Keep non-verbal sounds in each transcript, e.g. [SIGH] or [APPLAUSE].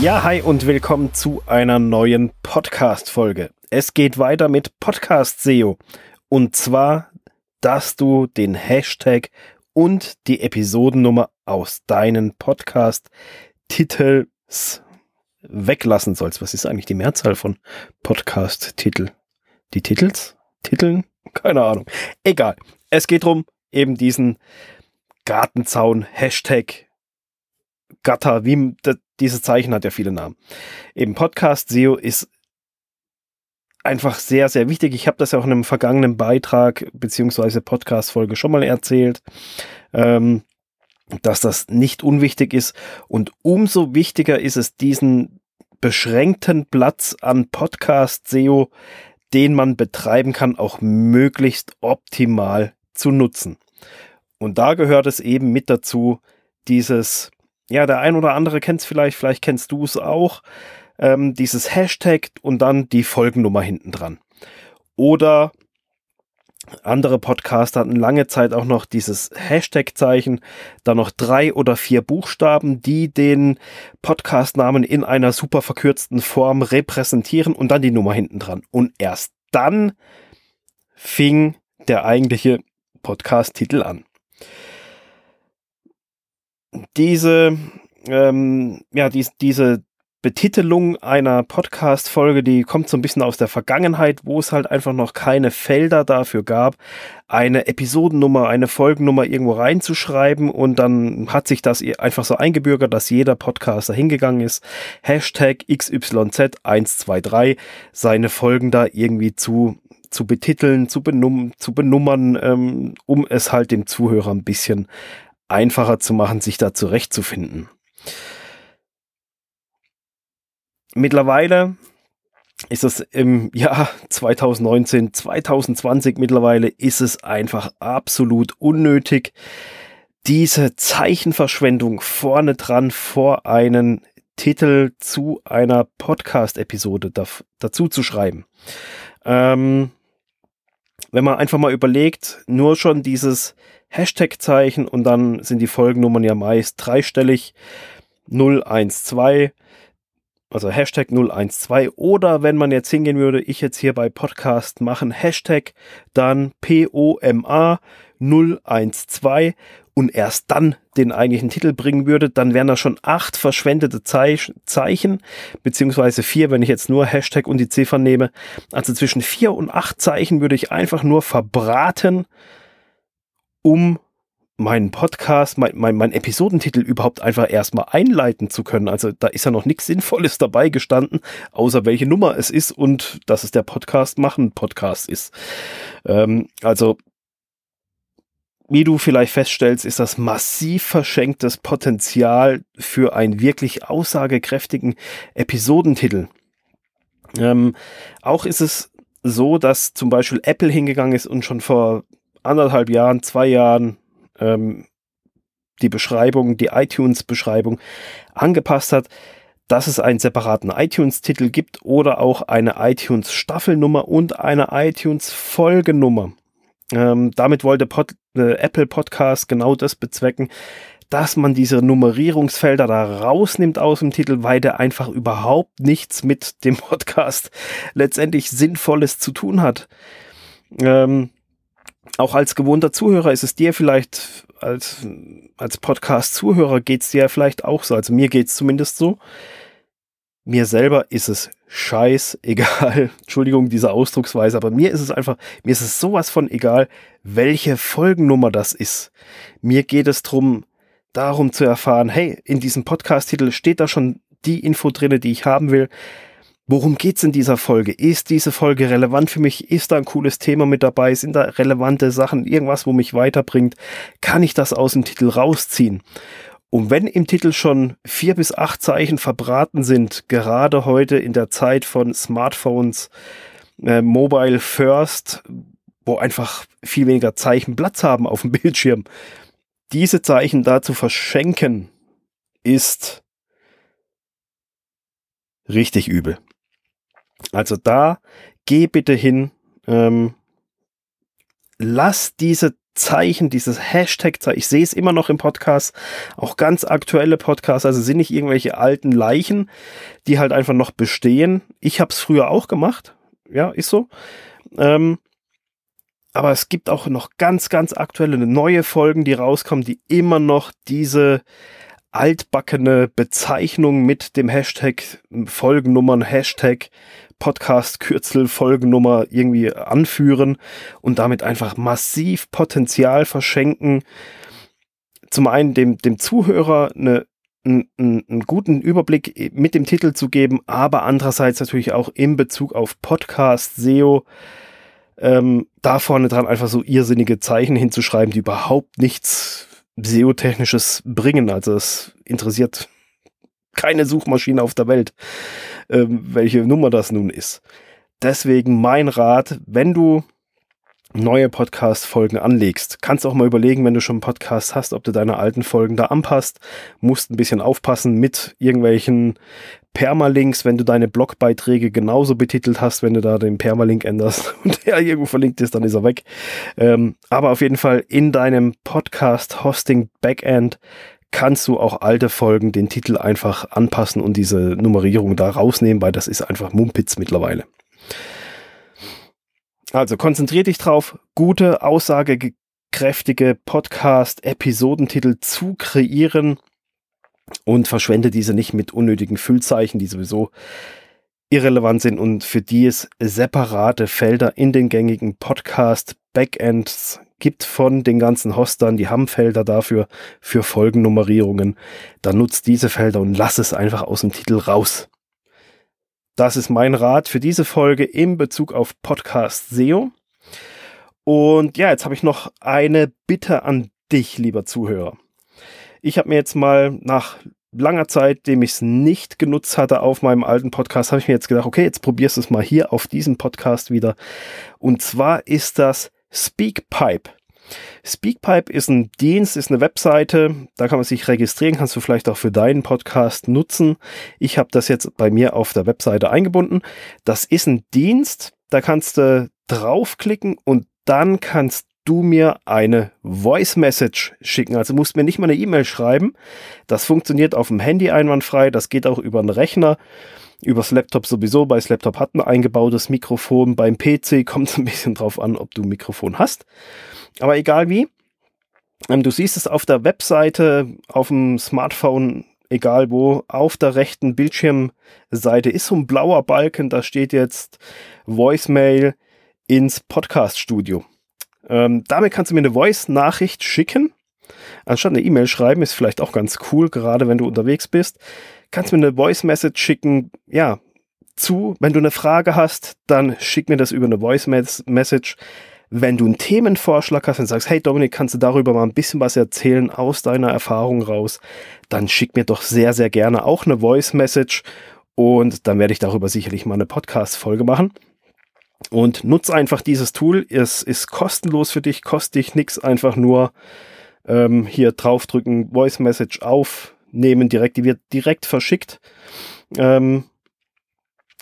Ja, hi und willkommen zu einer neuen Podcast-Folge. Es geht weiter mit Podcast SEO. Und zwar, dass du den Hashtag und die Episodennummer aus deinen Podcast-Titels weglassen sollst. Was ist eigentlich die Mehrzahl von Podcast-Titel? Die Titels? Titeln? Keine Ahnung. Egal. Es geht darum, eben diesen Gartenzaun, Hashtag, Gatter, wie dieses Zeichen hat ja viele Namen. Eben Podcast SEO ist einfach sehr, sehr wichtig. Ich habe das ja auch in einem vergangenen Beitrag beziehungsweise Podcast-Folge schon mal erzählt, ähm, dass das nicht unwichtig ist. Und umso wichtiger ist es, diesen beschränkten Platz an Podcast-SEO, den man betreiben kann, auch möglichst optimal zu nutzen. Und da gehört es eben mit dazu, dieses, ja, der ein oder andere kennt es vielleicht, vielleicht kennst du es auch, ähm, dieses Hashtag und dann die Folgennummer hinten dran. Oder andere Podcaster hatten lange Zeit auch noch dieses Hashtag-Zeichen, dann noch drei oder vier Buchstaben, die den Podcast-Namen in einer super verkürzten Form repräsentieren und dann die Nummer hinten dran. Und erst dann fing der eigentliche Podcast-Titel an. Diese, ähm, ja, dies, diese Betitelung einer Podcast-Folge, die kommt so ein bisschen aus der Vergangenheit, wo es halt einfach noch keine Felder dafür gab, eine Episodennummer, eine Folgennummer irgendwo reinzuschreiben und dann hat sich das einfach so eingebürgert, dass jeder Podcaster hingegangen ist, Hashtag XYZ123, seine Folgen da irgendwie zu, zu betiteln, zu, benum zu benummern, ähm, um es halt dem Zuhörer ein bisschen einfacher zu machen, sich da zurechtzufinden. Mittlerweile ist es im Jahr 2019, 2020 mittlerweile ist es einfach absolut unnötig, diese Zeichenverschwendung vorne dran vor einen Titel zu einer Podcast-Episode da, dazu zu schreiben. Ähm, wenn man einfach mal überlegt, nur schon dieses Hashtag-Zeichen und dann sind die Folgennummern ja meist dreistellig. 012 also Hashtag 012 oder wenn man jetzt hingehen würde, ich jetzt hier bei Podcast machen, Hashtag dann POMA 012 und erst dann den eigentlichen Titel bringen würde, dann wären da schon acht verschwendete Zeichen, beziehungsweise vier, wenn ich jetzt nur Hashtag und die Ziffern nehme. Also zwischen vier und acht Zeichen würde ich einfach nur verbraten, um meinen Podcast, mein, mein, mein Episodentitel überhaupt einfach erstmal einleiten zu können. Also da ist ja noch nichts Sinnvolles dabei gestanden, außer welche Nummer es ist und dass es der Podcast machen Podcast ist. Ähm, also wie du vielleicht feststellst, ist das massiv verschenktes Potenzial für einen wirklich aussagekräftigen Episodentitel. Ähm, auch ist es so, dass zum Beispiel Apple hingegangen ist und schon vor anderthalb Jahren, zwei Jahren, ähm, die Beschreibung, die iTunes-Beschreibung angepasst hat, dass es einen separaten iTunes-Titel gibt oder auch eine iTunes-Staffelnummer und eine iTunes-Folgenummer. Ähm, damit wollte Pod, äh, Apple Podcast genau das bezwecken, dass man diese Nummerierungsfelder da rausnimmt aus dem Titel, weil der einfach überhaupt nichts mit dem Podcast letztendlich Sinnvolles zu tun hat. Ähm, auch als gewohnter Zuhörer ist es dir vielleicht, als, als Podcast-Zuhörer geht es dir vielleicht auch so. Also mir geht es zumindest so. Mir selber ist es scheiß egal. [LAUGHS] Entschuldigung, diese Ausdrucksweise, aber mir ist es einfach, mir ist es sowas von egal, welche Folgennummer das ist. Mir geht es drum, darum zu erfahren, hey, in diesem Podcast-Titel steht da schon die Info drinne, die ich haben will. Worum geht's in dieser Folge? Ist diese Folge relevant für mich? Ist da ein cooles Thema mit dabei? Sind da relevante Sachen? Irgendwas, wo mich weiterbringt? Kann ich das aus dem Titel rausziehen? Und wenn im Titel schon vier bis acht Zeichen verbraten sind, gerade heute in der Zeit von Smartphones, äh, Mobile First, wo einfach viel weniger Zeichen Platz haben auf dem [LAUGHS] Bildschirm, diese Zeichen da zu verschenken, ist richtig übel. Also da geh bitte hin, ähm, lass diese Zeichen, dieses Hashtag-Zeichen. Ich sehe es immer noch im Podcast, auch ganz aktuelle Podcasts, also sind nicht irgendwelche alten Leichen, die halt einfach noch bestehen. Ich habe es früher auch gemacht, ja, ist so. Ähm, aber es gibt auch noch ganz, ganz aktuelle neue Folgen, die rauskommen, die immer noch diese altbackene Bezeichnung mit dem Hashtag Folgennummern, Hashtag Podcast-Kürzel, Folgennummer irgendwie anführen und damit einfach massiv Potenzial verschenken. Zum einen dem, dem Zuhörer eine, einen, einen guten Überblick mit dem Titel zu geben, aber andererseits natürlich auch in Bezug auf Podcast, SEO, ähm, da vorne dran einfach so irrsinnige Zeichen hinzuschreiben, die überhaupt nichts SEO-technisches bringen. Also es interessiert keine Suchmaschine auf der Welt, ähm, welche Nummer das nun ist. Deswegen mein Rat, wenn du neue Podcast-Folgen anlegst, kannst auch mal überlegen, wenn du schon einen Podcast hast, ob du deine alten Folgen da anpasst. Musst ein bisschen aufpassen mit irgendwelchen Permalinks, wenn du deine Blogbeiträge genauso betitelt hast, wenn du da den Permalink änderst [LAUGHS] und der irgendwo verlinkt ist, dann ist er weg. Ähm, aber auf jeden Fall in deinem Podcast-Hosting-Backend kannst du auch alte Folgen den Titel einfach anpassen und diese Nummerierung da rausnehmen, weil das ist einfach Mumpitz mittlerweile. Also konzentrier dich drauf, gute, aussagekräftige Podcast-Episodentitel zu kreieren und verschwende diese nicht mit unnötigen Füllzeichen, die sowieso irrelevant sind und für die es separate Felder in den gängigen Podcast-Backends gibt von den ganzen Hostern. Die haben Felder dafür für Folgennummerierungen. Dann nutzt diese Felder und lass es einfach aus dem Titel raus. Das ist mein Rat für diese Folge in Bezug auf Podcast SEO. Und ja, jetzt habe ich noch eine Bitte an dich, lieber Zuhörer. Ich habe mir jetzt mal nach langer Zeit, dem ich es nicht genutzt hatte auf meinem alten Podcast, habe ich mir jetzt gedacht, okay, jetzt probierst du es mal hier auf diesem Podcast wieder. Und zwar ist das Speakpipe. Speakpipe ist ein Dienst, ist eine Webseite, da kann man sich registrieren, kannst du vielleicht auch für deinen Podcast nutzen. Ich habe das jetzt bei mir auf der Webseite eingebunden. Das ist ein Dienst, da kannst du draufklicken und dann kannst du mir eine Voice Message schicken. Also musst mir nicht mal eine E-Mail schreiben. Das funktioniert auf dem Handy einwandfrei. Das geht auch über einen Rechner. Übers Laptop sowieso. Bei Laptop hat ein eingebautes Mikrofon. Beim PC kommt es ein bisschen drauf an, ob du ein Mikrofon hast. Aber egal wie. Ähm, du siehst es auf der Webseite, auf dem Smartphone, egal wo, auf der rechten Bildschirmseite ist so ein blauer Balken, da steht jetzt Voicemail ins Podcast-Studio. Ähm, damit kannst du mir eine Voice-Nachricht schicken. Anstatt eine E-Mail schreiben, ist vielleicht auch ganz cool, gerade wenn du unterwegs bist. Kannst mir eine Voice-Message schicken, ja, zu. Wenn du eine Frage hast, dann schick mir das über eine Voice-Message. Wenn du einen Themenvorschlag hast und sagst, hey Dominik, kannst du darüber mal ein bisschen was erzählen aus deiner Erfahrung raus, dann schick mir doch sehr, sehr gerne auch eine Voice-Message und dann werde ich darüber sicherlich mal eine Podcast-Folge machen. Und nutz einfach dieses Tool. Es ist kostenlos für dich, kostet dich nichts. Einfach nur ähm, hier draufdrücken, Voice Message aufnehmen, direkt, die wird direkt verschickt. Ähm,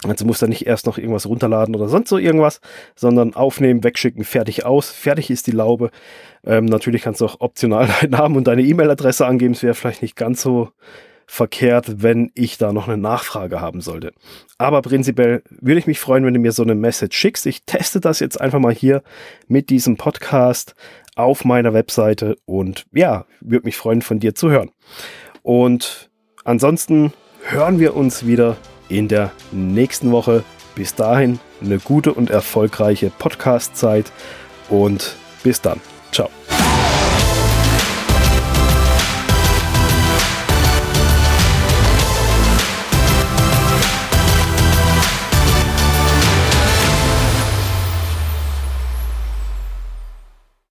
also musst du nicht erst noch irgendwas runterladen oder sonst so irgendwas, sondern aufnehmen, wegschicken, fertig aus. Fertig ist die Laube. Ähm, natürlich kannst du auch optional [LAUGHS] deinen Namen und deine E-Mail-Adresse angeben. Es wäre vielleicht nicht ganz so verkehrt, wenn ich da noch eine Nachfrage haben sollte. Aber prinzipiell würde ich mich freuen, wenn du mir so eine Message schickst. Ich teste das jetzt einfach mal hier mit diesem Podcast auf meiner Webseite und ja, würde mich freuen, von dir zu hören. Und ansonsten hören wir uns wieder in der nächsten Woche. Bis dahin eine gute und erfolgreiche Podcast-Zeit und bis dann.